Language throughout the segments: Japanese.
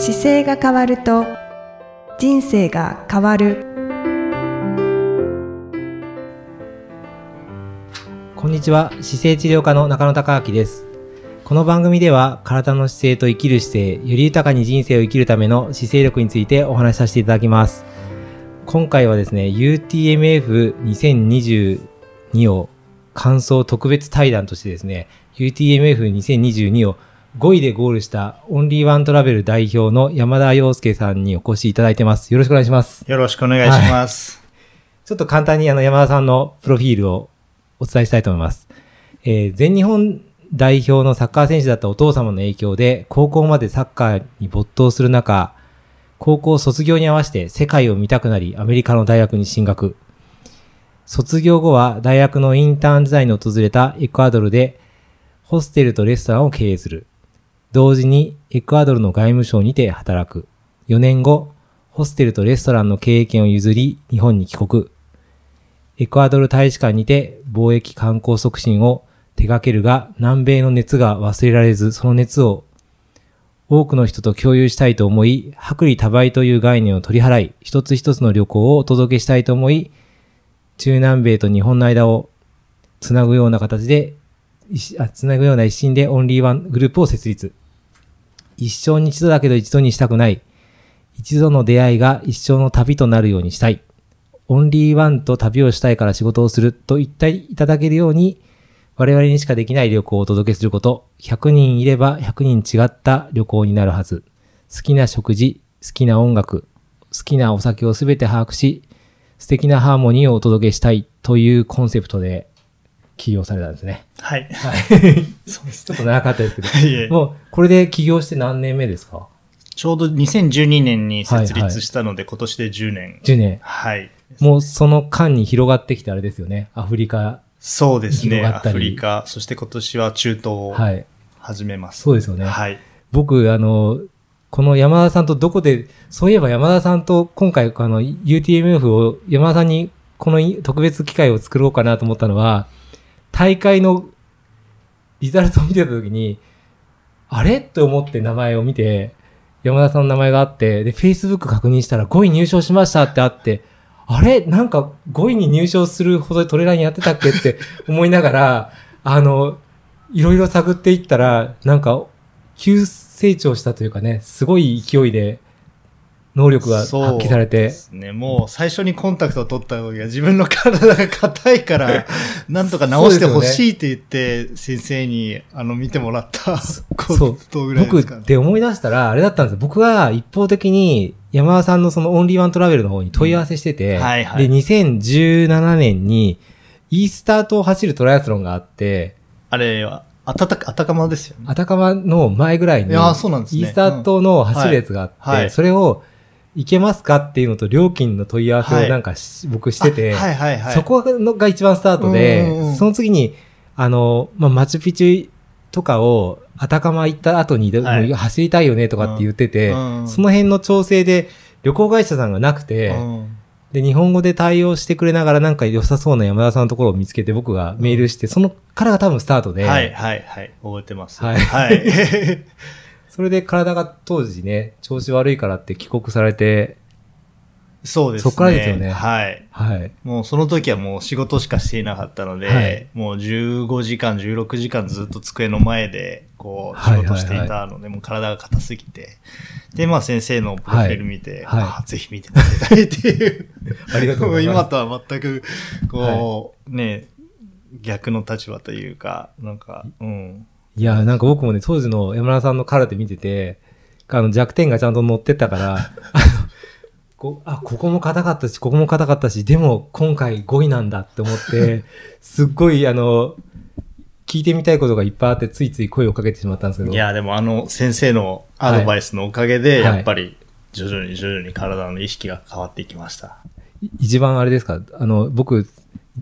姿勢が変わると人生が変わる。こんにちは。姿勢治療科の中野孝明です。この番組では体の姿勢と生きる姿勢より豊かに人生を生きるための姿勢力についてお話しさせていただきます。今回はですね UTMF2022 を感想特別対談としてですね UTMF2022 を5位でゴールしたオンリーワントラベル代表の山田洋介さんにお越しいただいてます。よろしくお願いします。よろしくお願いします。はい、ちょっと簡単にあの山田さんのプロフィールをお伝えしたいと思います。えー、全日本代表のサッカー選手だったお父様の影響で高校までサッカーに没頭する中、高校卒業に合わせて世界を見たくなりアメリカの大学に進学。卒業後は大学のインターン時代に訪れたエクアドルでホステルとレストランを経営する。同時にエクアドルの外務省にて働く。4年後、ホステルとレストランの経営権を譲り、日本に帰国。エクアドル大使館にて貿易観光促進を手掛けるが、南米の熱が忘れられず、その熱を多くの人と共有したいと思い、薄利多売という概念を取り払い、一つ一つの旅行をお届けしたいと思い、中南米と日本の間をつなぐような形で、つなぐような一心でオンリーワングループを設立。一生に一度だけど一度にしたくない。一度の出会いが一生の旅となるようにしたい。オンリーワンと旅をしたいから仕事をすると言っていただけるように、我々にしかできない旅行をお届けすること。100人いれば100人違った旅行になるはず。好きな食事、好きな音楽、好きなお酒をすべて把握し、素敵なハーモニーをお届けしたいというコンセプトで起業されたんですね。はい。はい。そうです、ね、ちょっと長かったですけど。もう、これで起業して何年目ですか？ちょうど2012年に設立したので、はいはい、今年で10年。10年。はい。もうその間に広がってきてあれですよね。アフリカ。そうですね。アフリカ、そして今年は中東を始めます。そうですよね。はい。僕、あの、この山田さんとどこで、そういえば山田さんと今回あの UTMF を山田さんにこの特別機会を作ろうかなと思ったのは、大会のリザルトを見てた時に、あれ？って思って名前を見て、山田さんの名前があって、で、Facebook 確認したら5位入賞しましたってあって、あれ？なんか5位に入賞するほどトレーラーにやってたっけって 思いながら、あの、いろいろ探っていったら、なんか、急成長したというかね、すごい勢いで、能力が発揮されて。ですね。もう最初にコンタクトを取った時は自分の体が硬いから、なんとか直してほしいって言って、先生に、あの、見てもらったことぐらいですか、ね、僕で思い出したら、あれだったんですよ。僕は一方的に山田さんのそのオンリーワントラベルの方に問い合わせしてて、うんはいはい、で、2017年に、イースター島を走るトライアスロンがあって、あれは、あたた、あたかまですよね。あたかまの前ぐらいに、いやそうなんですね。イースター島の走るやつがあって、うんはい、それを、行けますかっていうのと料金の問い合わせをなんか、はい、僕してて、はいはいはい、そこが一番スタートで、その次に、あの、まあ、マチュピチュとかを、あたかま行った後に、はい、走りたいよねとかって言ってて、その辺の調整で旅行会社さんがなくて、で、日本語で対応してくれながらなんか良さそうな山田さんのところを見つけて僕がメールして、そのからが多分スタートで。はいはいはい。覚えてます。はい。はい。それで体が当時ね、調子悪いからって帰国されて、そうですね。そっからですよね。はい。はい。もうその時はもう仕事しかしていなかったので、はい、もう15時間、16時間ずっと机の前で、こう、仕事していたので、もう体が硬すぎて。で、まあ先生のプロフィール見て、はいはい、ぜひ見てもらいたいっていう。ありがとうございます。今とは全く、こう、ね、逆の立場というか、なんか、うん。いや、なんか僕もね、当時の山田さんの空手見てて、あの弱点がちゃんと乗ってたから、あの、こあ、ここも硬かったし、ここも硬かったし、でも今回5位なんだって思って、すっごいあの、聞いてみたいことがいっぱいあって、ついつい声をかけてしまったんですけど。いや、でもあの先生のアドバイスのおかげで、やっぱり徐々に徐々に体の意識が変わっていきました。一番あれですか？あの、僕、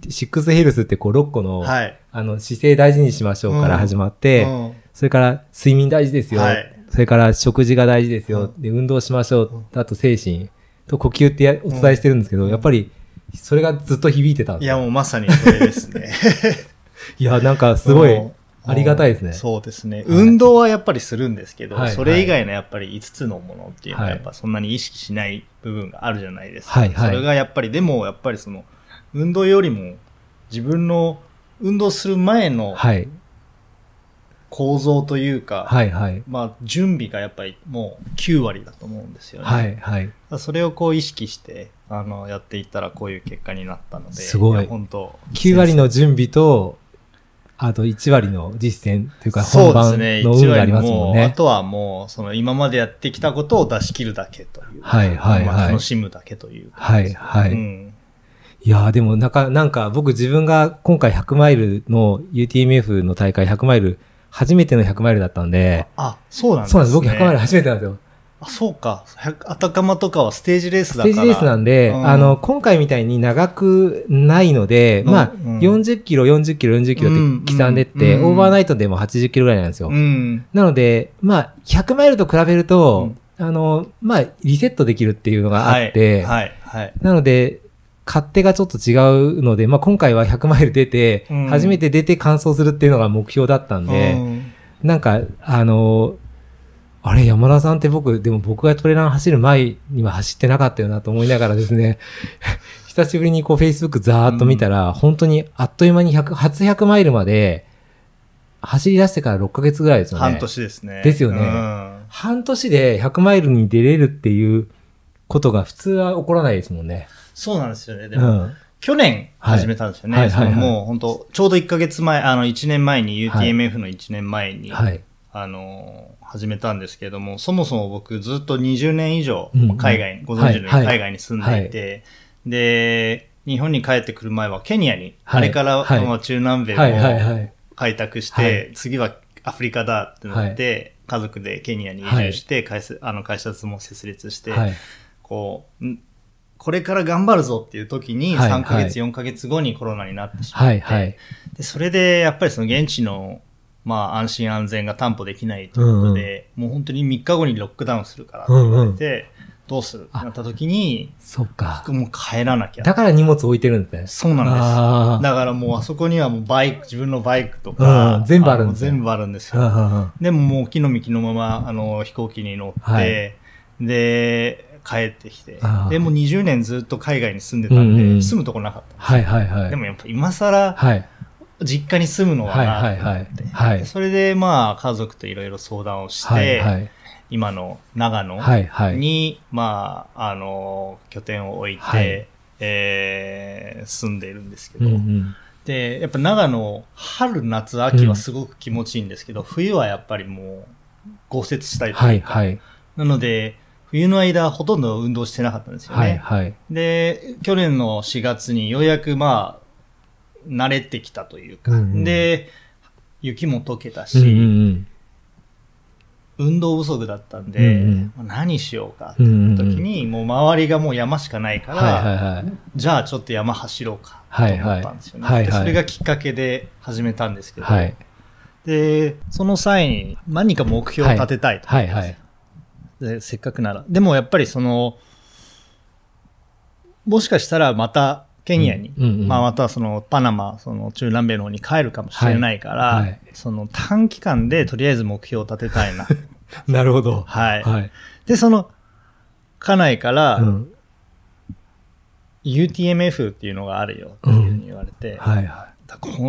シックスヘルスってこう6個の、はい、あの、姿勢大事にしましょうから始まって、うん。うん、それから睡眠大事ですよ、はい、それから食事が大事ですよ、うん、で、運動しましょう、あと精神。と呼吸ってお伝えしてるんですけど、やっぱり、それがずっと響いてたいや、もうまさにそれですね。いや、なんかすごい、ありがたいですね。そうですね。運動はやっぱりするんですけど、はい。それ以外のやっぱり5つのものっていうのははい。やっぱそんなに意識しない部分があるじゃないですか。はいはい。それがやっぱり、でもやっぱりその、運動よりも自分の運動する前のはい。構造というか、はいはい。まあ準備がやっぱりもう9割だと思うんですよね。はいはい。それをこう意識して、あの、やっていったらこういう結果になったので、すごいや本当9割の準備と、あと1割の実践というかそう本番ですね。の運がありますもんあね。とはもう、その今までやってきたことを出し切るだけという。はいはいはいまあ楽しむだけという。はいはい。うん。いやーでもなんか、なんか僕自分が今回100マイルの UTMF の大会100マイル、初めての100マイルだったんで、あ、そうなんですね。そうなんです。僕100マイル初めてなんですよ。あ、そうか。100あたかまとかはステージレースだから。ステージレースなんで、うんあの、今回みたいに長くないので、うんまあ、うん40キロ、40キロ、40キロって刻んでって、うんオーバーナイトでも80キロぐらいなんですよ。うん。なので、まあ、100マイルと比べると、あの、まあ、リセットできるっていうのがあって、はい、はい、はい。なので、勝手がちょっと違うので、まあ、今回は100マイル出て、うん初めて出て完走するっていうのが目標だったんで、うんなんか、あの、あれ、山田さんって僕、でも僕がトレラン走る前には走ってなかったよなと思いながらですね、久しぶりにこう Facebook ざーっと見たら、本当にあっという間に100、初100マイルまで走り出してから6ヶ月ぐらいですよね。半年ですね。ですよねうん半年で100マイルに出れるっていうことが普通は起こらないですもんね。そうなんですよね。でも、うん。去年始めたんですよね。はい。もう本当ちょうど1ヶ月前、あの1年前に UTMF の1年前に、はい。あのー始めたんですけども、そもそも僕ずっと20年以上うん。うん。海外に、ご存知のように海外に住んでいて、で、日本に帰ってくる前はケニアに、はい。あれから、はい。まあ中南米をはい。開拓して、はい。次はアフリカだってなって、家族でケニアに移住して、会社あの会社も設立して、はい。こう、んこれから頑張るぞっていう時に、はい3ヶ月、は4ヶ月後にコロナになってしまって、はいはい。でそれでやっぱりその現地の、まあ安心安全が担保できないということで、もう本当に3日後にロックダウンするからって言われて、どうするってなった時に、そっか。もう帰らなきゃ。だから荷物置いてるんですね。そうなんです。だからもうあそこにはもうバイク、自分のバイクとか、うん全部あるんですねの全部あるんですうんうよ。んうんでももう木の幹のままあの飛行機に乗って、はいで、帰ってきてでもう20年ずっと海外に住んでたんで、うんうん住むとこなかったはいはいはい。でもやっぱ今更はい。実家に住むのはなはいはいはいはいでそれでまあ家族といろいろ相談をして、はいはい。今の長野に、はいはい。まあ、あの、拠点を置いて、はいえー住んでいるんですけど、うんうん。で、やっぱ長野、春、夏、秋はすごく気持ちいいんですけど、冬はやっぱりもう、豪雪したりとか、はいはい。なので、冬の間ほとんど運動してなかったんですよね。はいはい。で、去年の4月にようやくまあ、慣れてきたというか、うんうんで、雪も溶けたし、うんうん運動不足だったんで、うんまあ何しようかってうん。うんうんうん時に、もう周りがもう山しかないから、はいはいはい。じゃあちょっと山走ろうかと思ったんですよね。はいはいはいはいでそれがきっかけで始めたんですけど、はい。で、その際に何か目標を立てたいと、はいはい。で。せっかくなら。でもやっぱりその、もしかしたらまたケニアに、うんうんうんまあまたそのパナマ、その中南米の方に帰るかもしれないから、はいはいその短期間でとりあえず目標を立てたいな。なるほど。はい。はい。で、その、家内から、うん。UTMF っていうのがあるよっていうふうに言われて、はいはだこう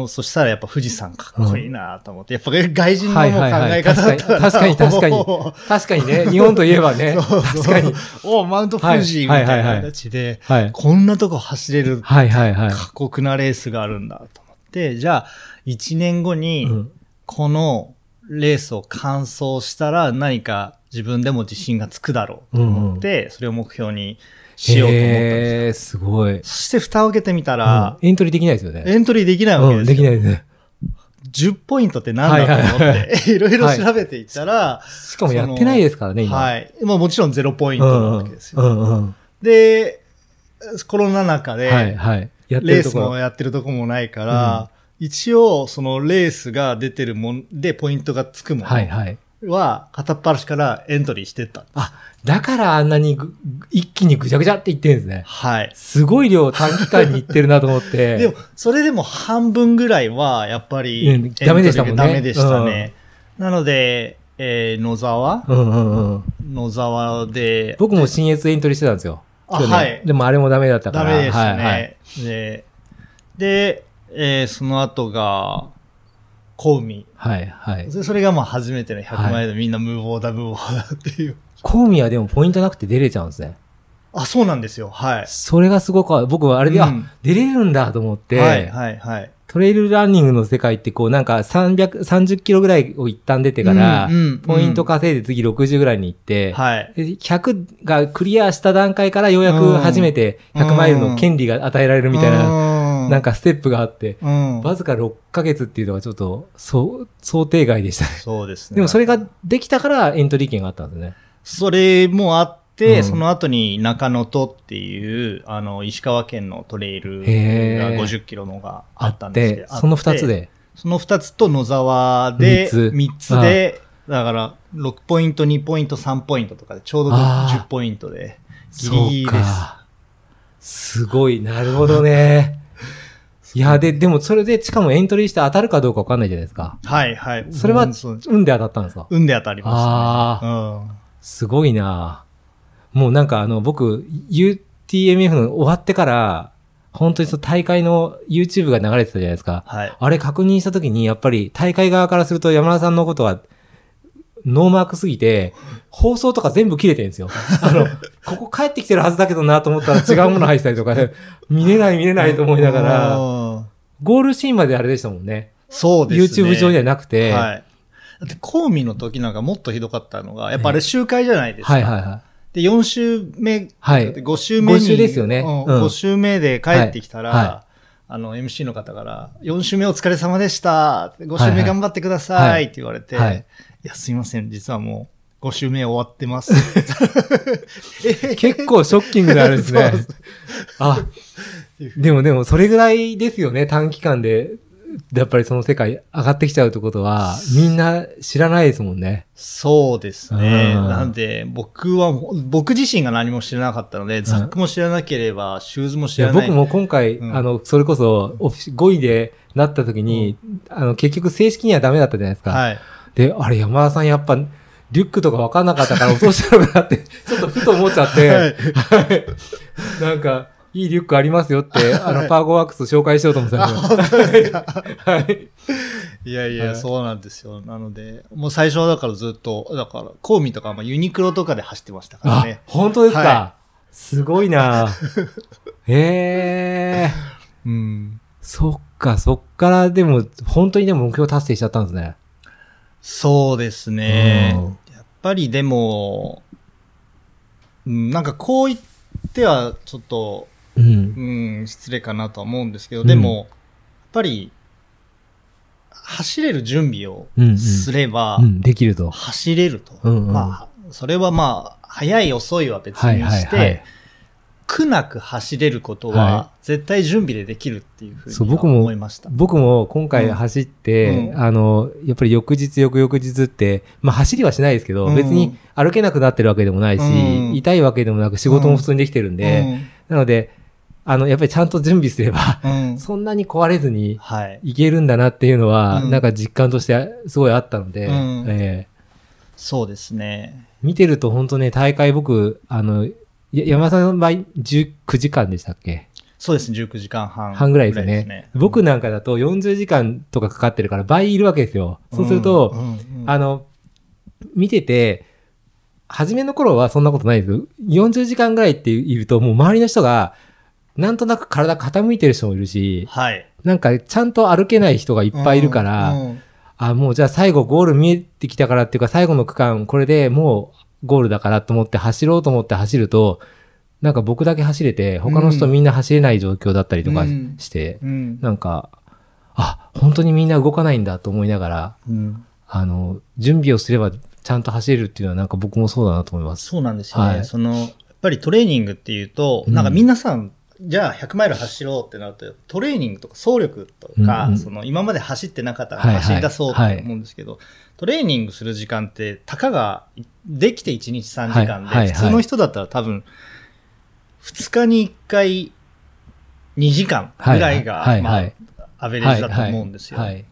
そしたらやっぱ富士山かっこいいなと思って、やっぱ外人の考え方だったら、確かに確かに。確かにね、日本といえばね。うそう確かに。おマウント富士みたいはいはいはいな形で、はい。こんなとこ走れるはいはいはい。過酷なレースがあるんだと思って、じゃあ1年後にうんこのレースを完走したら何か自分でも自信がつくだろうと思って、それを目標にしようと思ったんですすごい。そして蓋を開けてみたら、うんエントリーできないですよね。エントリーできないわけうん、ですよ。できないですね。10ポイントって何だと思って、いろいろ調べていったら、しかもやってないですからね、今。はい。まあもちろん0ポイントなわけですよ。うんうん。で、コロナ禍で、はいはい。レース。もやってるとこもないから、一応そのレースが出てるもんでポイントがつくものはいはい。は片っ端からエントリーしてった。あ、だからあんなにぐ一気にぐちゃぐちゃって言ってるんですね。はい。すごい量短期間に行ってるなと思って。でも、それでも半分ぐらいは、やっぱり、うんダメでしたもんねダメでしたね。なので、えー野沢？うんうんうん。野沢で、僕も新越エントリーしてたんですよ。あはいでもあれもダメだったから。ダメでしたね。はいはいで、で、えーその後が、コウミ。はいはい。それがまあ初めての100万円でみんな無謀だ無謀だっていう。コウミはでもポイントなくて出れちゃうんですね。あ、そうなんですよ。はい。それがすごく、僕はあれで、うんあ、出れるんだと思って、はい、はい、はい。トレイルランニングの世界ってこうなんか300、30キロぐらいを一旦出てから、ポイント稼いで次60ぐらいに行って、はい。で100がクリアした段階からようやく初めて100マイルの権利が与えられるみたいな、ななん、かステップがあって、うん。わずか6ヶ月っていうのがちょっと、そう、想定外でしたね。そうですね。でもそれができたからエントリー権があったんですね。それもあって、うんその後に中野とっていう、あの、石川県のトレイルが50キロのがああったんですけその2つで？で。その2つと野沢で、三つ3つで、だから、6ポイント、2ポイント、3ポイントとかで、ちょうどあー10ポイントで、ギリギリです。すごい、なるほどね。いや、で、でもそれで、しかもエントリーして当たるかどうかわかんないじゃないですか。はい、はい。それは運で当たったんですか？運で当たりまああ、したね。うん。すごいなもうなんかあの、僕、UTMF の終わってから、本当にその大会の YouTube が流れてたじゃないですか。はい。あれ確認したときに、やっぱり大会側からすると山田さんのことは、ノーマークすぎて、放送とか全部切れてるんですよ。あの、ここ帰ってきてるはずだけどなと思ったら違うもの入ってたりとかで、見れない見れないと思いながら、うんゴールシーンまであれでしたもんね。そうですね。YouTube 上じゃなくて、ははい。だって、コウミの時なんかもっとひどかったのが、やっぱあれ周回じゃないですか。いはいはで、4週目、はい5週目に、五週ですよねうんうん5週目で帰ってきたら、はいはあの、MC の方から、4週目お疲れ様でした。5週はいはい目頑張ってくださはいいって言われて、はいいや、すいません、実はもう、5週目終わってます。い。結構ショッキングであですね。あ、でもでもそれぐらいですよね、短期間で。やっぱりその世界上がってきちゃうってことは、みんな知らないですもんね。そうですね。うんなんで、僕は、僕自身が何も知らなかったので、ザックも知らなければ、シューズも知らない。僕も今回、うんあの、それこそ、オフィシ5位でなった時に、あの、結局正式にはダメだったじゃないですか。はい。で、あれ、山田さんやっぱ、リュックとか分かんなかったから落としたのかなって、ちょっとふと思っちゃって、はいはいなんか、いいリュックありますよって、あの、パーゴワークス紹介しようと思ってたんですよ。はい。いやいや、はいそうなんですよ。なので、もう最初はだからずっと、だから、コウミとか、まあ、ユニクロとかで走ってましたからあね、。本当ですか、はすごいな へえ。うん。そっか、そっからでも、本当にでも目標達成しちゃったんですね。そうですねうん。やっぱりでも、うん、なんかこう言ってはちょっと、うん。うん、失礼かなとは思うんですけど、うんでも、やっぱり、走れる準備をすれば、うん、できると。走れると。まあ、それはまあ、早い遅いは別はいにして。苦なく走れることはは、絶対準備でできるっていうふうに思いました。僕も今回うん走って、うんあの、やっぱり翌日翌々日って、まあ走りはしないですけど、うん別に歩けなくなってるわけでもないし、うん痛いわけでもなく仕事も普通にできてるんで、なので、あの、やっぱりちゃんと準備すれば、うん、うんそんなに壊れずにはい。いけるんだなっていうのは、うんなんか実感としてすごいあったので、うんえーそうですね。見てると本当ね、大会僕、あの、や山田さんの場合19時間でしたっけ？そうですね、19時間半。半ぐらいですよね。僕なんかだと40時間とかかかってるから倍いるわけですよ。そうすると、うんうんうんあの、見てて、初めの頃はそんなことないです。40時間ぐらいっていると、もう周りの人が、なんとなく体傾いてる人もいるし、はい。なんかちゃんと歩けない人がいっぱいいるから、うんうんあ、もうじゃあ最後ゴール見えてきたからっていうか、最後の区間、これでもうゴールだからと思って走ろうと思って走ると、なんか僕だけ走れて、他の人みんな走れない状況だったりとかうんして、うんなんか、あ、本当にみんな動かないんだと思いながら、うんあの、準備をすればちゃんと走れるっていうのはなんか僕もそうだなと思います。そうなんですよね。はいその、やっぱりトレーニングっていうと、うんなんか皆さん、じゃあ100マイル走ろうってなると、トレーニングとか走力とか、うんうん。その今まで走ってなかったらはいはい。走り出そうと思うんですけど、トレーニングする時間って、たかができて1日3時間で、はいはいはい。普通の人だったら多分、2日に1回2時間ぐらいが、まあはい。はいはい、アベレージだと思うんですよ。はいはい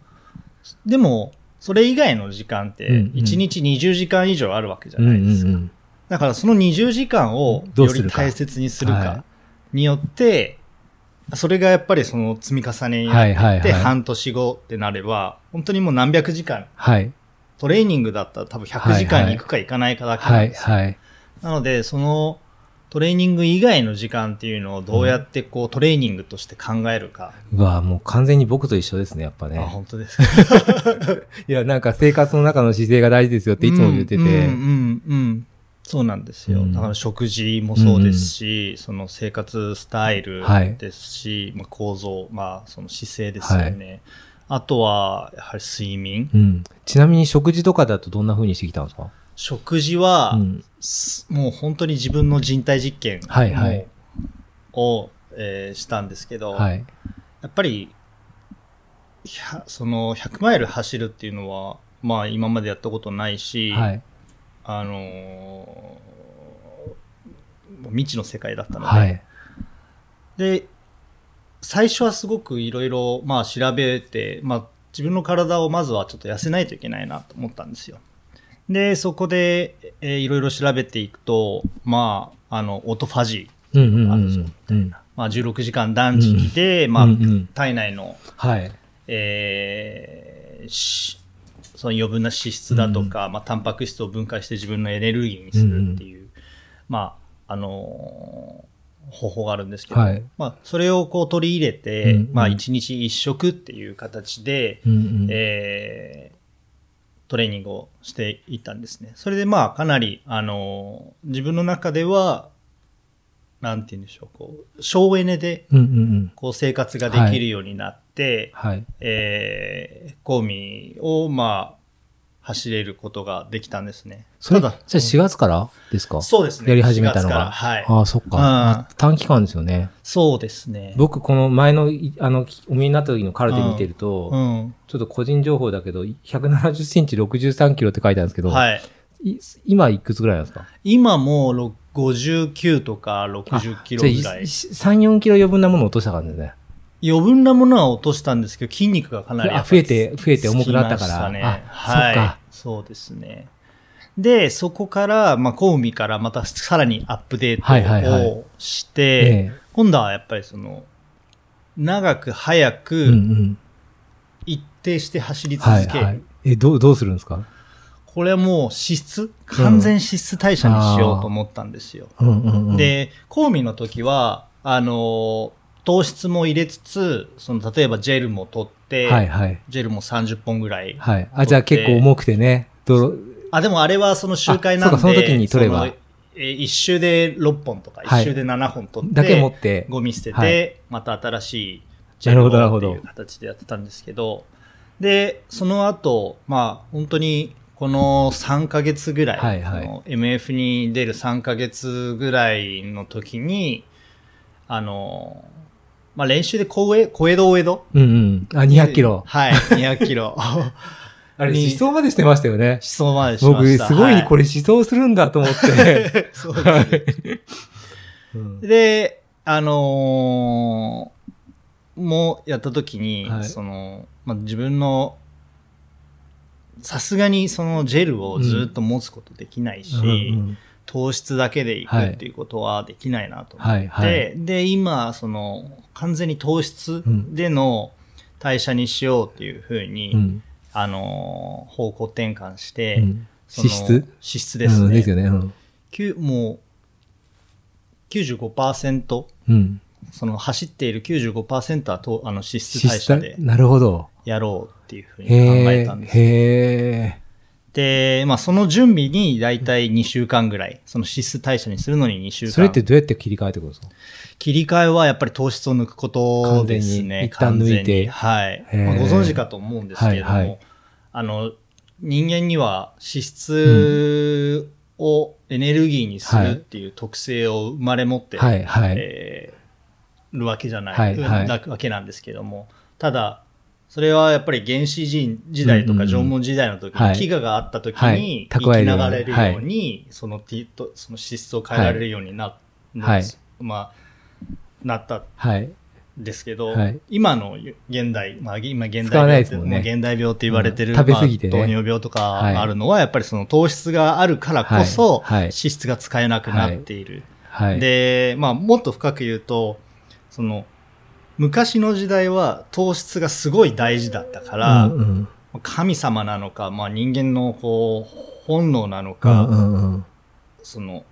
でも、それ以外の時間って、うんうん。1日20時間以上あるわけじゃうんないですか。うんうんだからその20時間をより大切にするはかによって、それがやっぱりその積み重ねになって半年後ってなれば、本当にもう何百時間、はい。トレーニングだったら多分100時間に行くか行かないかだけなはい。んですよ。はい。なので、そのトレーニング以外の時間っていうのをどうやってこうトレーニングとして考えるか。うわもう完全に僕と一緒ですね、やっぱあ、ね。本当ですか？いや、なんか生活の中の姿勢が大事ですよっていつも言ってて。うんうんうんうんそうなんですよ。うんだから食事もそうですし、その生活スタイルはいですし、まあ、構造、まあその姿勢ですよね。あとは、やはり睡眠。うん。ちなみに食事とかだとどんな風にしてきたんですか？食事は、もう本当に自分の人体実験を,、はいはいをえーしたんですけど、はい。やっぱり、その100マイル走るっていうのは、まあ今までやったことないし、はい。あのー未知の世界だったので、はい。で、最初はすごくいろいろ、まあ調べて、まあ自分の体をまずはちょっと痩せないといけないなと思ったんですよ。で、そこで、えーいろいろ調べていくと、まあ、あの、オートファジー、うんうんうんある。まあ16時間断食で、まあ、うんうん体内の、はい。えーしその余分な脂質だとか、まあ、タンパク質を分解して自分のエネルギーにするっていう、まあ、あのー方法があるんですけど、はいまあ、それをこう取り入れて、うんうんまあ、1日1食っていう形で、うんうん。えートレーニングをしていったんですね。それでまあ、かなり、あのー自分の中では、なんて言うんでしょう、こう、省エネで。こう、生活ができるようになって、はい。えー、コーミを、まあ、走れることができたんですね。それ、ただじゃあ4月からですか？そうですね。やり始めたの4月からが。はい。ああ、そっか。うんあ短期間ですよね。そうですね。僕、この前のい、あの、お見になった時のカルテ見てると、うん。ちょっと個人情報だけど、170センチ63キロって書いてあるんですけど、はい。い今いくつぐらいなんですか？今も59とか60キロぐらい。3、4キロ余分なものを落とした感じね。余分なものは落としたんですけど、筋肉がかなり増えて増えて重くなったからね、あはい。そそうですね。で、そこから、まあ、コウミからまたさらにアップデはいはいはいートをして、ええ今度はやっぱりその、長く早くん。一定して走り続ける。はいはい。え、どう、どうするんですか？これはもう脂質完全脂質代謝にしようと思ったんですよ。うんうんうん。、で、コウミの時は、あの、糖質も入れつつ、その、例えばジェルも取って、はいはい。ジェルも30本ぐらい。はい。あ、じゃあ結構重くてね。どあ、でもあれはその周回なんで、あそうかその時に取れば一周で6本とか、はい一周で7本取って、だけ持って。ゴミ捨てて、はいまた新しいジェルをなるほどっていう形でやってたんですけど、で、その後、まあ、本当にこの3ヶ月ぐらい、はいはい MF に出る3ヶ月ぐらいの時に、あの、まあ、練習で小江小江戸大江戸？うんうん。あ、200キロ。はい、200キロ。あれ、に思想までしてましたよね。思想までしま僕、した。すごいはこれ思想するんだと思って。そうですねで、あのーもうやった時に、はいその、まあ、自分の、さすがにそのジェルをずっと持つことできないし、うんうん糖質だけでいくはいっていうことはできないなと思って、はいはい。で、今、その、完全に糖質での代謝にしようっていうふうに、うんあのー方向転換して、うん脂質？脂質ですね。うんですよね。もう、95%、うん。その走っている95%はとあの脂質代謝でなるほど。やろうっていうふうに考へええたん。です。へで、まあその準備に大体2週間ぐらい、その脂質代謝にするのに2週え。間。それってどうやって切り替えてくるんですか？切り替えはやっぱり糖質を抜くことですね。完全に一旦抜いてはい、まあご存知かと思うんですけれども、はいはいあの、人間には脂質をエネルギーにするっていう特性を生まれ持って、はいはい。えーるわけじゃない、はいはい。だわけなんですけども、ただ、それはやっぱり原始人時代とか縄文時代の時に、はい。飢餓があった時はい。に蓄生きながれるように、そのティとその資質を変えられるようにな,、はい。まあ、なったはい。ですけど、はい。今の現代、まあ、今現代病って、ね。現代病って言われてる、うん。食べ過ぎ糖尿病とかはい。あるのは、やっぱりその糖質があるからこそ、はい。はい。脂質が使えなくなっている。はい。で、まあ、もっと深く言うと、その、昔の時代は糖質がすごい大事だったから、うんうん。神様なのか、まあ、人間のこう、本能なのうか、んうんうん。その、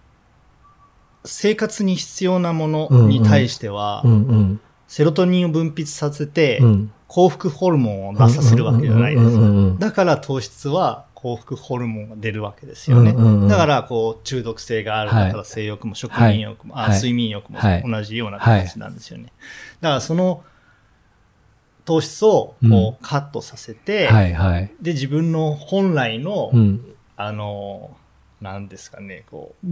生活に必要なものに対しては、うんうん。セロトニンを分泌させて、うん。幸福ホルモンを出させるわけじゃないですか。だから糖質は幸福ホルモンが出るわけですよね。うんうんうんだから、こう、中毒性がある。はいだから性欲も食眠欲も、あはい睡眠欲もはい同じような形なんですよね。だから、その糖質をこうカットさせて、はいはい。で、自分の本来の、うん。あの、なんですかね、こう、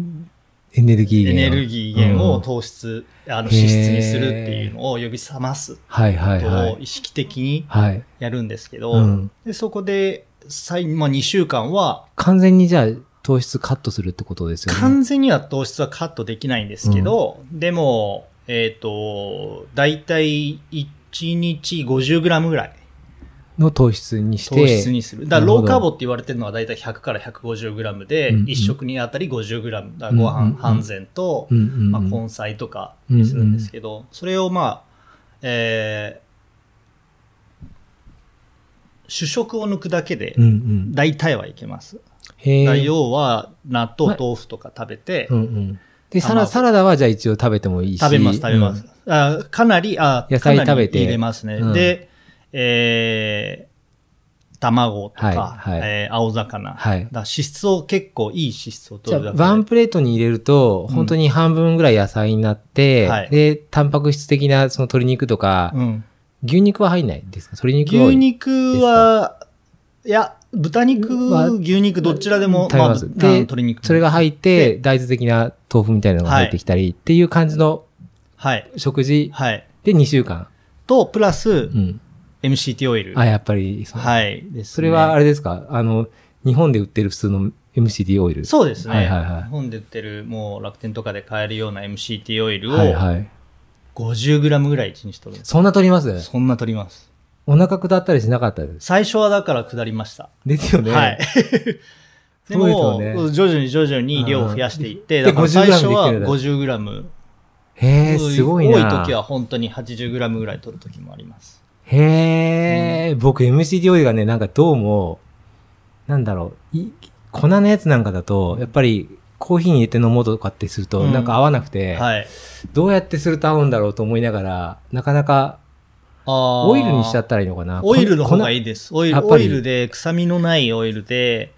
エネルギーエ源ネルギー源をうん糖質、あの、脂質にするっていうのを呼び覚ますはいはいことはい。を意識的にはい。やるんですけど、うんでそこで、最まあ、2週間は、完全にじゃあ糖質カットするってことですよね。完全には糖質はカットできないんですけど、でも、えっ、と、だいたい1日 50g ぐらいの糖質にして。糖質にする。だからローカーボって言われてるのはだいたい100から 150g で、うんうん1食にあたり 50g。だご飯半膳と、うんうんうんまあ、根菜とかにするんですけど、それをまあ、えー主食を抜くだけでうんうん。大体はいけます。要は納豆、ま豆腐とか食べて、うんうん。で、サラ卵サラダはじゃあ一応食べてもいいし。食べます、食べます。あかなり、あ野菜食べて入れますね。うんで、えー、卵とか、はいはいえー青魚。はいだ脂質を結構いい脂質を取るだけでワンプレートに入れると、うん本当に半分ぐらい野菜になって、はいで、タンパク質的なその鶏肉とか、うん牛肉は入んないですか？鶏肉は牛肉は、いや、豚肉は、牛肉、どちらでも、食べますまあ、で鶏肉も。それが入って、で大豆的な豆腐みたいなのが入ってきたり、っていう感じのはい。食事はい。で2週間。と、プラスう、ん。MCT オイル。あ、やっぱりはい。ですねそれはあれですか？あの、日本で売ってる普通の MCT オイル。そうですね。はいはいはい日本で売ってる、もう楽天とかで買えるような MCT オイルを、はいはい。50g ぐらい1日取る。そんな取ります？そんな取ります。お腹下ったりしなかったです？最初はだから下りました。ですよね。はい。でも、ね徐々に徐々に量を増やしていって、うんだからで最初は 50g できてる 50g。へえ、すごいな。多い時は本当に 80g ぐらい取る時もあります。へえ、僕 MCT オイルがね、なんかどうも、なんだろう、い粉のやつなんかだと、やっぱりコーヒーに入れて飲もうとかってすると、うんなんか合わなくて、はい。どうやってすると合うんだろうと思いながら、なかなかオオイルにしちゃったらいいのかな？オイルの方がいい。いです。オイル、オイルで、臭みのないオイルで、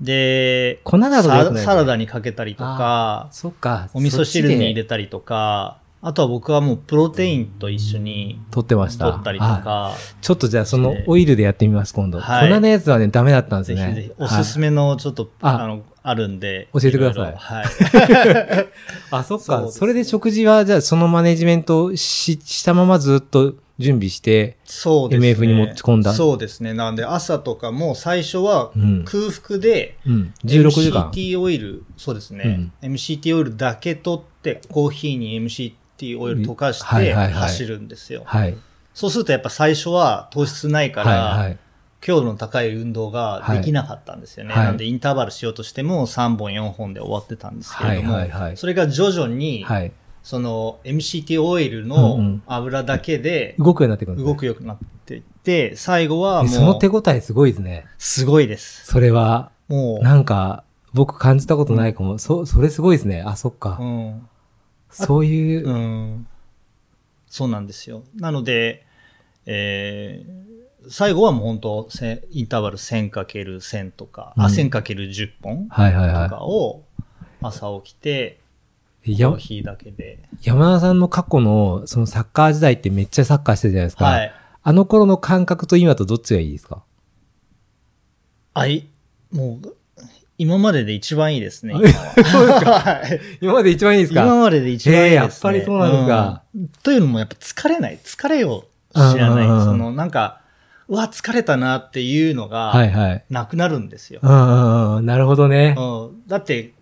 で、粉だとササラダにかけたりとか、そっか。お味噌汁に入れてたりとか、あとは僕はもうプロテインと一緒に取ってました。取ったりとあか、ちょっとじゃあそのオイルでやってみます、今度。はい粉のやつはね、ダメだったんですね。ぜひぜひ、おすすめのちょっと、ああの、あるんで。教えてくださいろろはい。あ、そっか。そそれで食事は、じゃあそのマネジメントししたままずっと準備して、そうですね。MF に持ち込んだそうですね。なんで朝とかも最初はうん空腹で、うん、16時間。MCT オイル、そうですね。MCT オイルだけ取って、コーヒーに MCT オイル溶かして走るんですよ。はい。そうするとやっぱ最初は糖質ないから。強度の高い運動ができなかったんですよね。はいなんでインターバルしようとしても3本4本で終わってたんですけれども、それが徐々に、はい。その MCT オイルうんうのん油だけで動くようになってくる動くようになっていって、最後はえその手もう、応えすごいですね。すごいです。それは、もう、なんか、僕感じたことないかも。そ、それすごいですね。あ、そっか。うん。そういう、うん。そうなんですよ。なので、えー最後はもう本当、せインターバル 1000×1000 とか、あ、うん 1000×10 本はいはいとかはを朝起きて、コー、ヒーだけで。山田さんの過去の、そのサッカー時代ってめっちゃサッカーしてるじゃないですか。はい。あの頃の感覚と今とどっちがいいですか？あい、もう、今までで一番いいですね。あ今はそうですかはい今まで一番いいですか？今までで一番いいです、ね。へえやっぱりそうなんですかうんというのもやっぱ疲れない。疲れを知らない。そのなんか、うわ、疲れたなっていうのが、はいはい。なくなるんですよ。うん。なるほどね。うん、だって、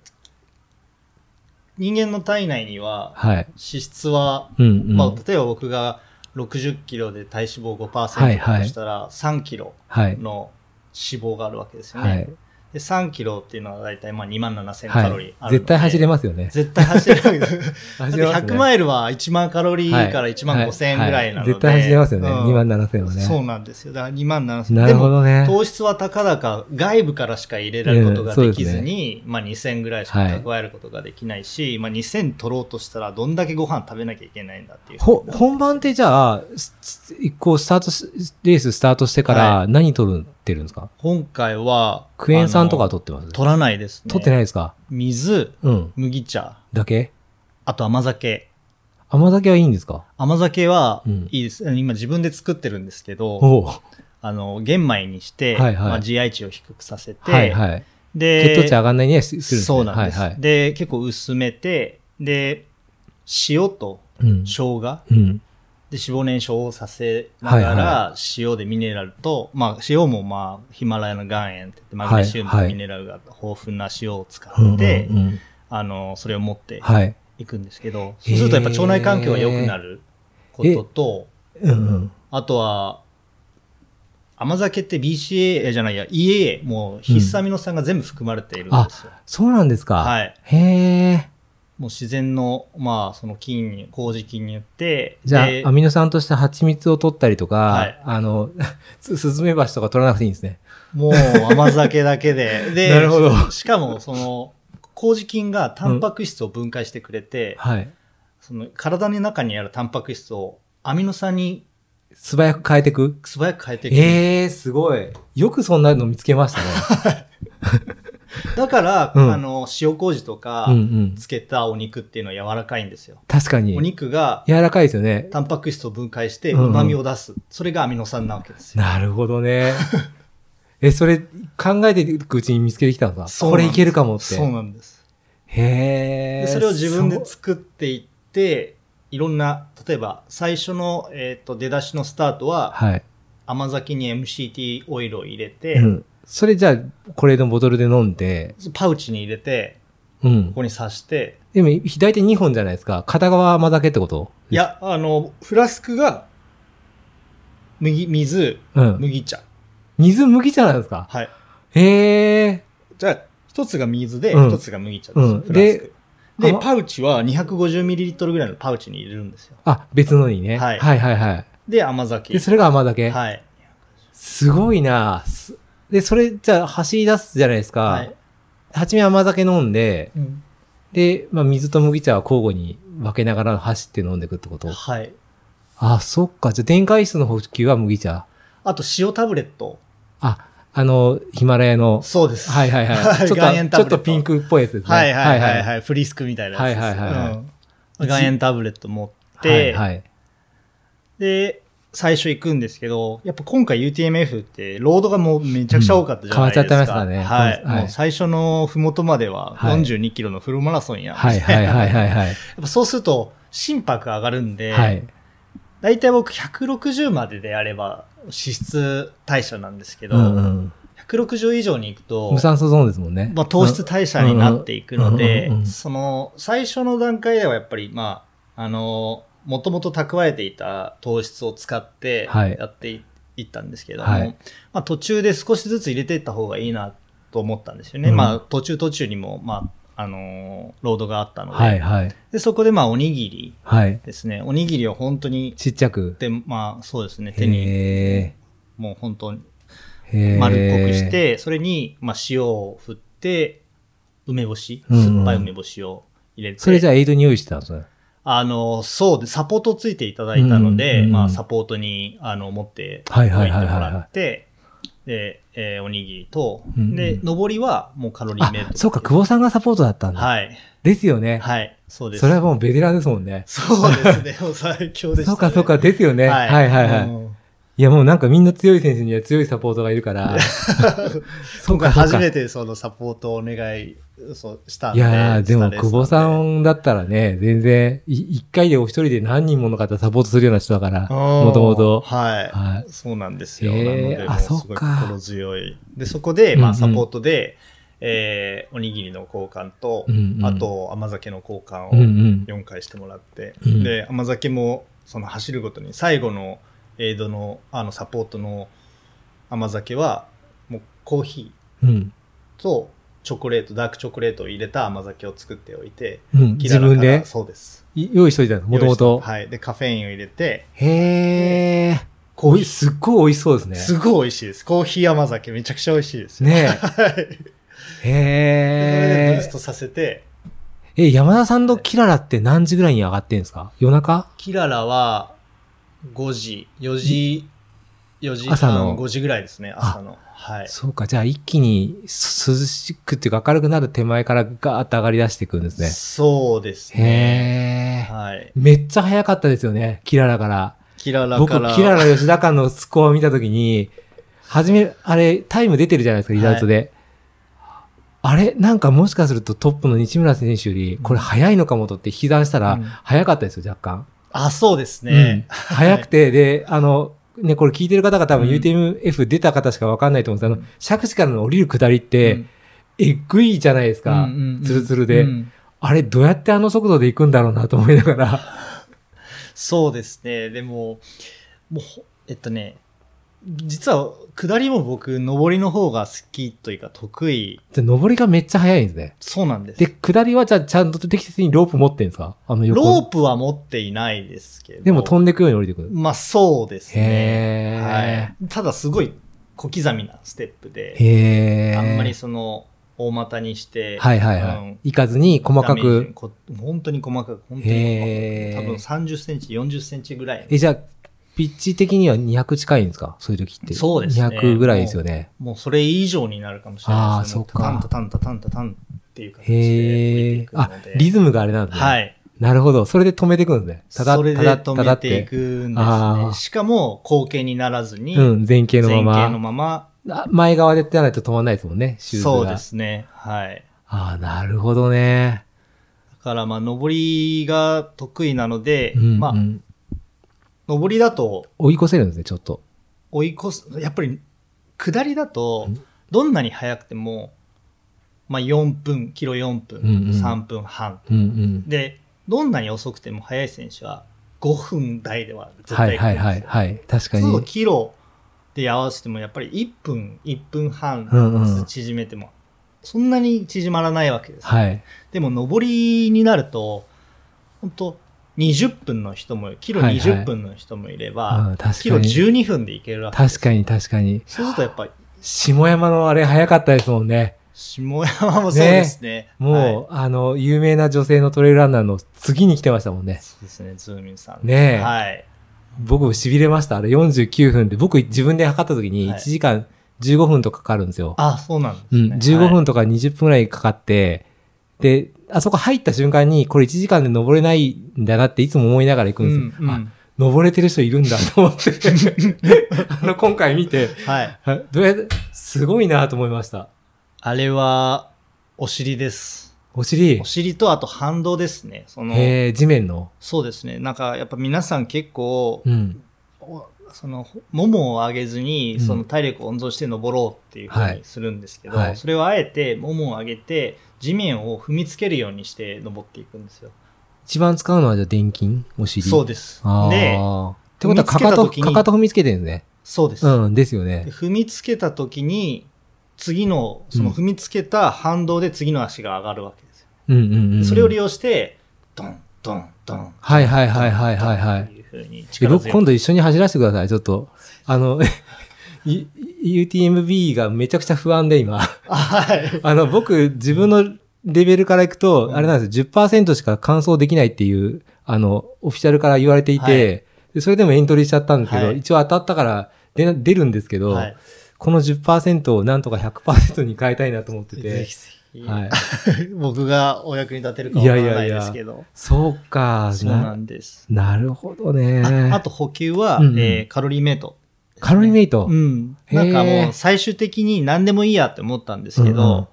人間の体内には、はい。脂質は、うんうん。まあ、例えば僕が60キロで体脂肪はいはい5%としたら、3キロはい。の脂肪があるわけですよね。はい。で、3キロっていうのはだいたいまあ2万7000はカロリーいあ。るので、絶対走れますよね。絶対走れる。走れますね100マイルは1万カロリーから1万5000円ぐらいなので。は絶対走れますよね。うん2万7千はね。そうなんですよ。だから2万7000なるほどね糖質はたかだか外部からしか入れられることができずに、まあ2000ぐらいしか蓄えることができないし、まあ2000取ろうとしたらどんだけご飯食べなきゃいけないんだっていう。ほ、本番ってじゃあ、す一個スタートし、レーススタートしてから何取ってるんですか？今回は、クエン酸とかあの取ってます？取らないですね。取ってないですか？水、うん。麦茶、だけ？あと甘酒。甘酒はいいんですか？甘酒はうんいいです。今自分で作ってるんですけど、あの、玄米にして、はいはいまあ、GI 値を低くさせて、はいはい。で、血糖値上がんないね、すするんですね。そうなんです、はいはい。で、結構薄めて、で、塩とうん。生姜、うん。で、脂肪燃焼をさせながら、は塩でミネラルと、まあ、塩もまあ、ヒマラヤの岩塩って言って、マグネシウムとはいはいミネラルが豊富な塩を使うんって、うんうんあの、それを持ってはい。いくんですけど、そうするとやっぱ腸内環境が良くなることと、うんうん。あとは、甘酒って BCA じゃないや、EAA、もう必須アミノ酸が全部含まれているんですよ。そうなんですか。はい。へえ。もう自然の、まあ、その菌に、麹菌によって、じゃであ、アミノ酸として蜂蜜を取ったりとか、はいあの、すスズメバチとか取らなくていいんですね。もう甘酒だけで。で、なるほどしかも、その、麹菌がタンパク質を分解してくれて、はい。その体の中にあるタンパク質をアミノ酸に素早く変えていく？素早く変えていく。ええー、すごい。よくそんなの見つけましたね。だから、うんあの、塩麹とかうんうん。つけたお肉っていうのは柔らかいんですよ。確かおに。肉が柔らかいですよね。タンパク質を分解してうんうん旨味を出す。それがアミノ酸なわけですよ。なるほどね。え、それ考えていくうちに見つけてきたのかこれいけるかもって。そうなんです。へえ。でそれを自分で作っていって、いろんな、例えば最初の、えっと出だしのスタートは、はい。甘酒に MCT オイルを入れて、うん。それじゃあ、これのボトルで飲んで、パウチに入れて、うんこ。こに刺して、でも、左手2本じゃないですか。片側甘酒ってこと？い、や、あの、フラスクが、麦、水、うん。麦茶。水麦茶なんですか？はい。へえ。じゃあ、一つが水で、うん一つが麦茶です。うん。で、甘パウチは 250ml ぐらいのパウチに入れるんですよ。あ、別のにね。はいはいはいはい。で、甘酒。で、それが甘酒。はい。すごいなすで、それ、じゃあ走り出すじゃないですか。はい。め甘酒飲んで、うんで、まあ、水と麦茶は交互に分けながら走って飲んでいくってこと？はい。あ、そっか。じゃあ、電解質の補給は麦茶。あと、塩タブレット。あ、あの、ヒマラヤの。そうです。はいはいはい。ちょっと、ちょっとピンクっぽいやつですね。はいはいはいい。はい。フリスクみたいなやつです。はいはいはいはいうん岩塩タブレット持っはいて、はい。で、最初行くんですけど、やっぱ今回 UTMF って、ロードがもうめちゃくちゃ多かったじゃないですか。うん変わっちゃってましたねはい。はいもう最初のふもとまでははい42キロのフルマラソンや。はいはいはいはいはい。やっぱそうすると、心拍上がるんで、はい。だいたい僕160までであれば脂質代謝なんですけど、うんうん。160以上に行くと無、酸素ゾーンですもんね。まあ、糖質代謝になっていくのでその、最初の段階ではやっぱり、まあ、あの、もともと蓄えていた糖質を使ってはいやっていいったんですけども、はいまあ、途中で少しずつ入れていった方がいいなと思ったんですよね。うんまあ、途中途中にも、まあ、あのロードがあったので、はいはい。でそこでまあ、おにぎりはい。ですね。おにぎりを本当に、ちっちゃく。で、まあ、そうですね、手に、へもう本当に丸っこくし。て、それに、まあ、塩を振って、梅干し、うんうん酸っぱい梅干しを入れて、それじゃあエイドに用意してたんですね。あの、そうで、サポートついていただいたので、うんうんうんまあ、サポートに、あの、持っておはいいてもはいはいはいはいらって、で、えーおにぎりと、うんうんで、上りはもうカロリーあメイト。、そうか、久保さんがサポートだったんだ。はい。ですよね。はい。そうです。それはもうベテランですもんね。そうですね。もう最強でした、ね。そうかそうか、ですよね。ははいはいはい。うんいやもうなんかみんな強い選手には強いサポートがいるから。今回初めて。てそのサポートをお願いそうしたんいで。やー、でも久保さなんんだったらね、全然、い一回でお一人で何人もの方サポートするような人だから、でもともと。はい。はそうなんですよ。へーなので、すごい心強い。で、そこで、まあ、うんうんサポートで、えーおにぎりの交換と、うんうんあと、甘酒の交換をうんうん4回してもらって、うんで、甘酒も、その走るごとに、最後のエイドの、あの、サポートの甘酒は、もうコーヒうん。チョコレート、ダークチョコレートを入れた甘酒を作っておいて、うん、自分で？そうです。い用意しといたの、もともと。はい。で、カフェインを入れて、へー。コーすっごい美味しそうですね。すごい美味しいです。コーヒー甘酒めちゃくちゃ美味しいですよ。ねはい。え。へー。ブーストさせて、え、山田さんのキララって何時ぐらいに上がってんですか？夜中？キララは5時、4時、4時朝の半、5時ぐらいですね、朝の。はい。そうか、じゃあ一気にす涼しくっていうか明るくなる手前からガーッと上がり出していくんですね。そうですね。へー。はい。めっちゃ早かったですよね、キララから。キララ僕、から。キララ吉田間のスコアを見たときに、はじめ、あれ、タイム出てるじゃないですか、リザルトで。あれ、なんかもしかするとトップの西村選手より、これ早いのかもとって引き算したらうん、早かったですよ、若干。あ、そうですうんね。早くて、で、あの、ね、これ聞いてる方が多分うん。UTMF 出た方しかわかんないと思うんです。けど、あの、借地からの降りる下りって、うん。えっぐいじゃないですか。うんうんうんツルツルで、うん。あれ、どうやってあの速度で行くんだろうなと思いながら。そうですね。でも、もうほ、えっとね、実は、下りも僕、上りの方が好きというか得意。じゃあ上りがめっちゃ速いんですね。そうなんです。で、下りはじゃあちゃんと適切にロープ持ってんですか？あの横ロープは持っていないですけど。でも飛んでくように降りてくる。まあそうですね。はい。ただすごい小刻みなステップで、へー。あんまりその大股にして、はいはいはい。うん行かずに細かく。こ本当に細かく、本当に細かく多分30センチ、40センチぐらい。え、じゃあ、ピッチ的には200近いんですか？そういう時って。そうですね200ぐらいですよね。もうそれ以上になるかもしれないですね。あーそっかタンタタンタタンタタンっていう感じでへえ。あリズムがあれなんですね。はい。なるほど。それで止めていくんですね。ただ、それで止めていて。くんですね。しかも後傾にならずに、うん、前傾のま前傾のま。まま、あ前側でやらないと止まらないですもんね、シューズが。そうで。すね。はい。ああ、なるほどね。だからまあ、上りが得意なので、うん、まあう、ん上りだと追い越せるんですね、ちょっと。追い越す、やっぱり、下りだとうん、どんなに速くても、まあ4分、キロ4分、うんうん3分半。うんうん。で、どんなに遅くても速い選手は5分台では絶はいはい。はいはい。確かに。キロで合わせてもやっぱり1分、1分半うんうん縮めても、そんなに縮まらないわけです。はい。でも上りになると、本当20分の人も、キロはいはい20分の人もいれば、うん確かにキロ12分でいけるわけです。確かに確かに。そうするとやっぱり、下山のあれ早かったですもんね。下山もそうですね。もう、はいあの、有名な女性のトレイルランナーの次に来てましたもんね。そうですね、ズーミンさん。ねえはい。僕痺れました。あれ49分で、僕自分で測った時にはい1時間15分とかかかるんですよ。あ、そうなんですうん、ね。15はい分とか20分くらいかかって、で、あそこ入った瞬間に、これ1時間で登れないんだなっていつも思いながら行くんですよ。うんうんあ、登れてる人いるんだと思って、あの、今回見て、はい。あどうやって、すごいなと思いました。あれは、お尻です。お尻？お、尻とあと反動ですね。その、へー地面の。そうですね。なんか、やっぱ皆さん結構、うん。おその、ももを上げずに、うんその体力を温存して登ろうっていうふうにするんですけど、はいはいそれをあえて、ももを上げて、地面を踏みつけるようにして登っていくんですよ。一番使うのはじゃあ電筋お尻。そうです。あで、ーってことは、かかと、踏みつけた時にかかと踏みつけてるんですね。そうです。うん、ですよねで。踏みつけた時に、次の、そのうん踏みつけた反動で次の足が上がるわけですよ。うんうんうん。それを利用して、ドン、ドン、ドン。はいはいはいはいはいはいふうに僕今度一緒に走らせてください、ちょっと。あの、UTMB がめちゃくちゃ不安で今。はい。あの、僕自分のレベルからいくと、うんあれなんですよ、10%しか完走できないっていう、あの、オフィシャルから言われていて、はいでそれでもエントリーしちゃったんですけど、はい一応当たったから出な出るんですけど、はい。この10%をなんとか100%に変えたいなと思ってぜてひ。ぜひ。はい。僕がお役に立てるかわからないですけど。そうか、そうなな、んです。なるほどね。ああと補給は、うんうんえーカロリーメイト。カロリーメイト。うん。なんかもう最終的に何でもいいやって思ったんですけど、うんうん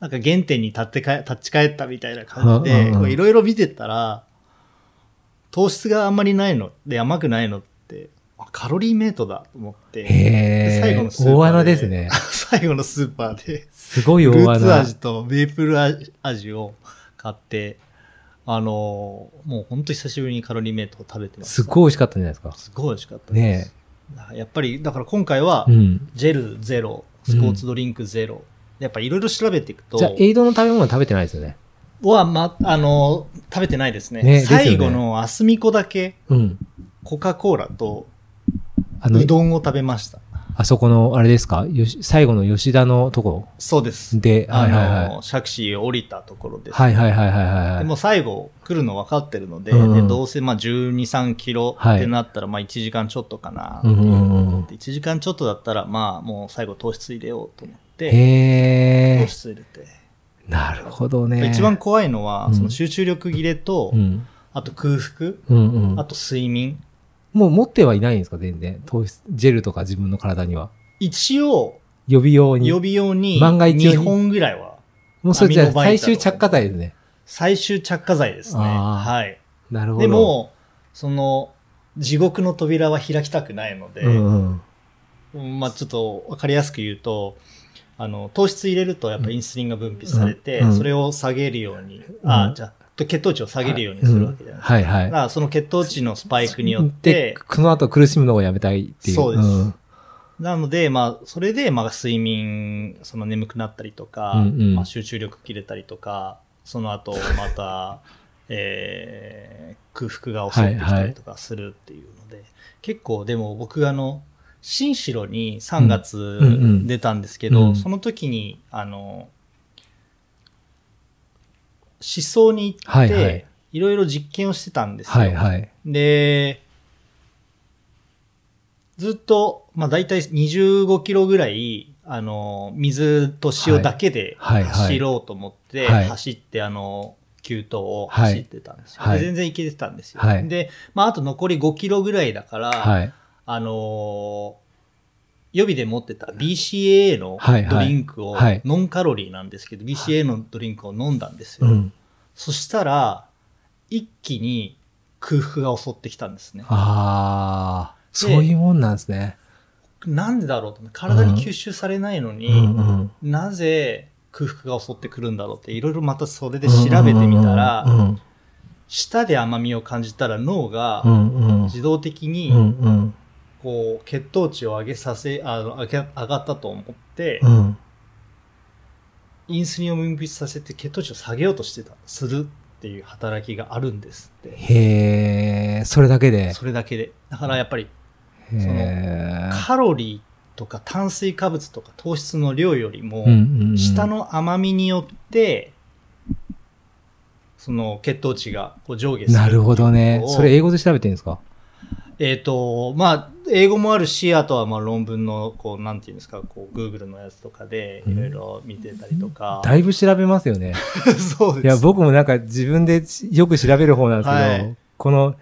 なんか原点に立ってか立ち返ったみたいな感じで、いろいろ見てったら、糖質があんまりないので甘くないのって、あカロリーメイトだと思って、最後のスーパーー。大穴ですね。最後のスーパーで、すごい大穴ーツ味。とメープル味を買って、あのーもう本当久しぶりにカロリーメイトを食べてます。すごい美味しかったんじゃないですか。すごい美味しかった。ねやっぱり、だから今回は。ジェルゼロ、スポーツドリンクゼロ。やっぱいろいろ調べていくと、じゃあ、エイドの食べ物食べてないですよね。は、ま、あの、食べてないですね。ね最後のアスミコだけ、うん。コカ・コーラとう、どんを食べました。あそこの、あれですか？よし最後の吉田のとこ？そうです。で、あの、はいはいはい。シャクシー降りたところです。はいはいはいはいはいはい。でも最後来るの分かってるので、でどうせまあ12、3キロはいってなったらまあ1時間ちょっとかな。うんうんうんで1時間ちょっとだったらまあもう最後糖質入れようと思って、へ糖質入れて。ー。なるほどね。一番怖いのは、うんその集中力切れと、うん。あと空腹、うんうんあ。と睡眠。もう持ってはいないんですか？全然。糖質、ジェルとか自分の体には。一応、予備用に。予備用に万が一用に2本ぐらいはもうそれじゃ最終着火剤ですね。最終着火剤ですね。はい。なるほど。で、も、その、地獄の扉は開きたくないので、うんうん。うんまあちょっとわかりやすく言うと、あの、糖質入れるとやっぱインスリンが分泌されて、うんうんそれを下げるように、うんあ、じゃあ、血糖値を下げるようにするわけじゃないですか。はい。はいだからその血糖値のスパイクによっでて、、その後苦しむのをやめたいっていう。そうです。ん。なので、まあ、それで、まあ、睡眠、その眠くなったりとか、うんうん。まあ、集中力切れたりとか、その後、また、えー空腹が襲ってきたりとかするっていうので、結構、でも僕、あの、新城に3月うんうん出たんですけど、うん。その時に、あの、思想に行って、はいはいいろいろ実験をしてたんですよ。はいはい。で、ずっと、まあ大体25キロぐらい、あの、水と塩だけではいはいはい走ろうと思って、はい走って、あの、急登を走ってたんですよ。はいで全然いけてたんですよ。はいで、まああと残り5キロぐらいだから、はい。あの予備で持ってた BCAA のドリンクを、はいノンカロリーなんですけど、BCAA のドリンクを飲んだんですよ。うん。そしたら、一気に空腹が襲ってきたんですね。ああ、でそういうもんなんですね。なんでだろうと思って体に吸収されないのに、うんうん。なぜ空腹が襲ってくるんだろうっていろいろまたそれで調べてみたら、うん舌で甘みを感じたら脳がうんうん。自動的うんにうんこう血糖値を上げさせ、あの上げ上がったと思って、うん。インスリンを分泌させて血糖値を下げようとしてた、するっていう働きがあるんですって。へえ、それだけで？それだけで。だからやっぱりへえ。カロリーとか炭水化物とか糖質の量よりも、うんうんうん舌の甘みによって、その血糖値がこう上下する。なるほどね。それえ英語で調べてるんですか？えっ、と、まあ、英語もあるし、あとはまあ論文の、こう、なんていうんですか、こう、Google のやつとかで、いろいろ見てたりとか。だいぶ調べますよね。そうです。いや、僕もなんか自分でよく調べる方なんですけど、はいこの、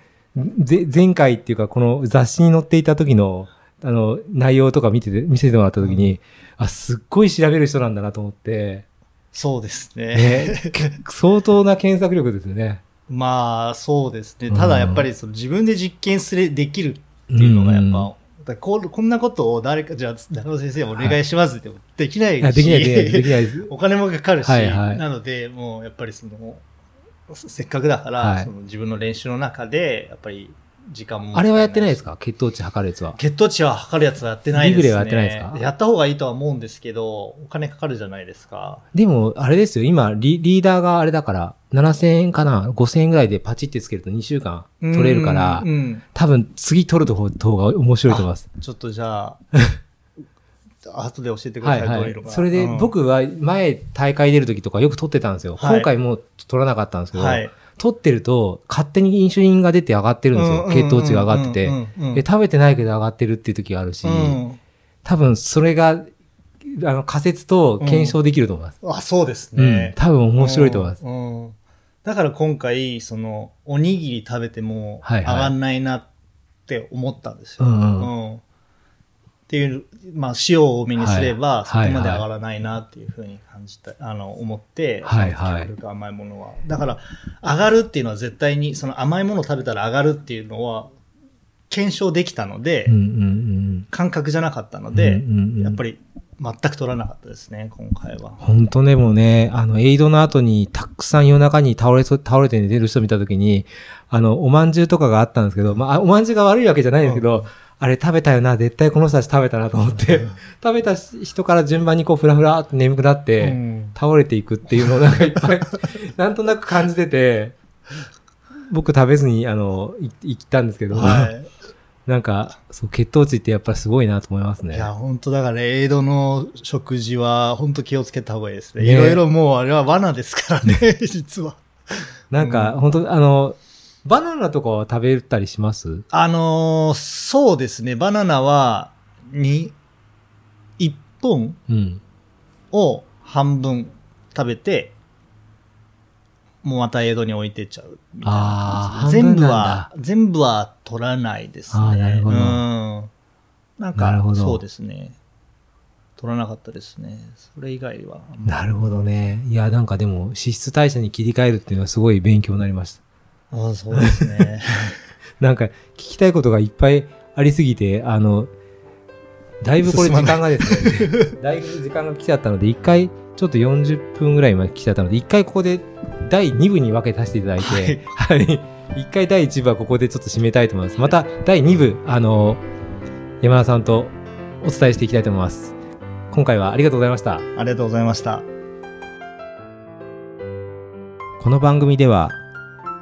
ぜ前回っていうか、この雑誌に載っていた時の、あの、内容とか見てて、見せてもらった時に、あ、すっごい調べる人なんだなと思って、そうですね。ね、相当な検索力ですよね。まあ、そうですね。うんただやっぱりその自分で実験する、できるっていうのがやっぱ、こうこんなことを誰か、じゃあ、中野先生お願いしますってもできないし、いや、できない、できない、できないです。お金もかかるし、はいはいなので、もうやっぱりその、せっかくだから、はいその自分の練習の中で、やっぱり時間も。あれはやってないですか？血糖値測るやつは。血糖値は測るやつはやってないですね。リブレはやってないですか？やった方がいいとは思うんですけど、お金かかるじゃないですか。でも、あれですよ、今リ、リーダーがあれだから、7000円かな ?5000 円ぐらいでパチってつけると2週間取れるからうん、うん多分次取る方方が面白いと思います。ちょっとじゃあ、後で教えてください、はいはいそれでうん僕は前大会出る時とかよく取ってたんですよ。はい今回もう取らなかったんですけど、はい。取ってると勝手にインシュリンが出て上がってるんですよ。血糖値が上がってて。で食べてないけど上がってるっていう時があるし、うん多分それが、あの仮説と検証できると思います。あ、そうですうん。ね。多分面白いと思います。だから今回、その、おにぎり食べても上がんないなって思ったんですよ。うんっていう、まあ、塩を多めにすれば、はいそこまで上がらないなっていうふうに感じた、あの、思って、はいはい甘いものは。だから、上がるっていうのは絶対に、その甘いものを食べたら上がるっていうのは、検証できたので、うんうんうん。感覚じゃなかったので、うんうんうんやっぱり全く取らなかったですね、今回は。本当ね、もうね、あの、エイドの後にたくさん夜中に倒れそ、倒れて寝てる人見たときに、あの、おまんじゅうとかがあったんですけど、まあ、おまんじゅうが悪いわけじゃないんですけど、あれ食べたよな、絶対この人たち食べたなと思って、食べた人から順番にこう、ふらふらって眠くなって、うん倒れていくっていうのを なんかいっぱい、なんとなく感じてて、僕食べずに、あの、い行ったんですけど、はい。なんか、そう、血糖値ってやっぱりすごいなと思いますね。いや、本当だから、エイドの食事は、本当気をつけた方がいいですね。ねいろいろもう、あれは罠ですからね、実は。なんか、うん本当あの、バナナとかは食べたりします？あのーそうですね、バナナは、に、1本うん。を半分食べて、もうまたエイドに置いてっちゃうみたいなあー感じで。全部は、全部は取らないですね。あーなるほどうん。なんなるかそうですね。取らなかったですね。それ以外は。なるほどね。いや、なんかでも、脂質代謝に切り替えるっていうのはすごい勉強になりました。ああ、そうですね。なんか、聞きたいことがいっぱいありすぎて、あの、だいぶこれ時間がですね、だいぶ時間が来ちゃったので、一回、ちょっと40分ぐらいまで来ちゃったので、一回ここで第2部に分けさせていただいて、はい。一回第1部はここでちょっと締めたいと思います。また第2部、あの、山田さんとお伝えしていきたいと思います。今回はありがとうございました。ありがとうございました。この番組では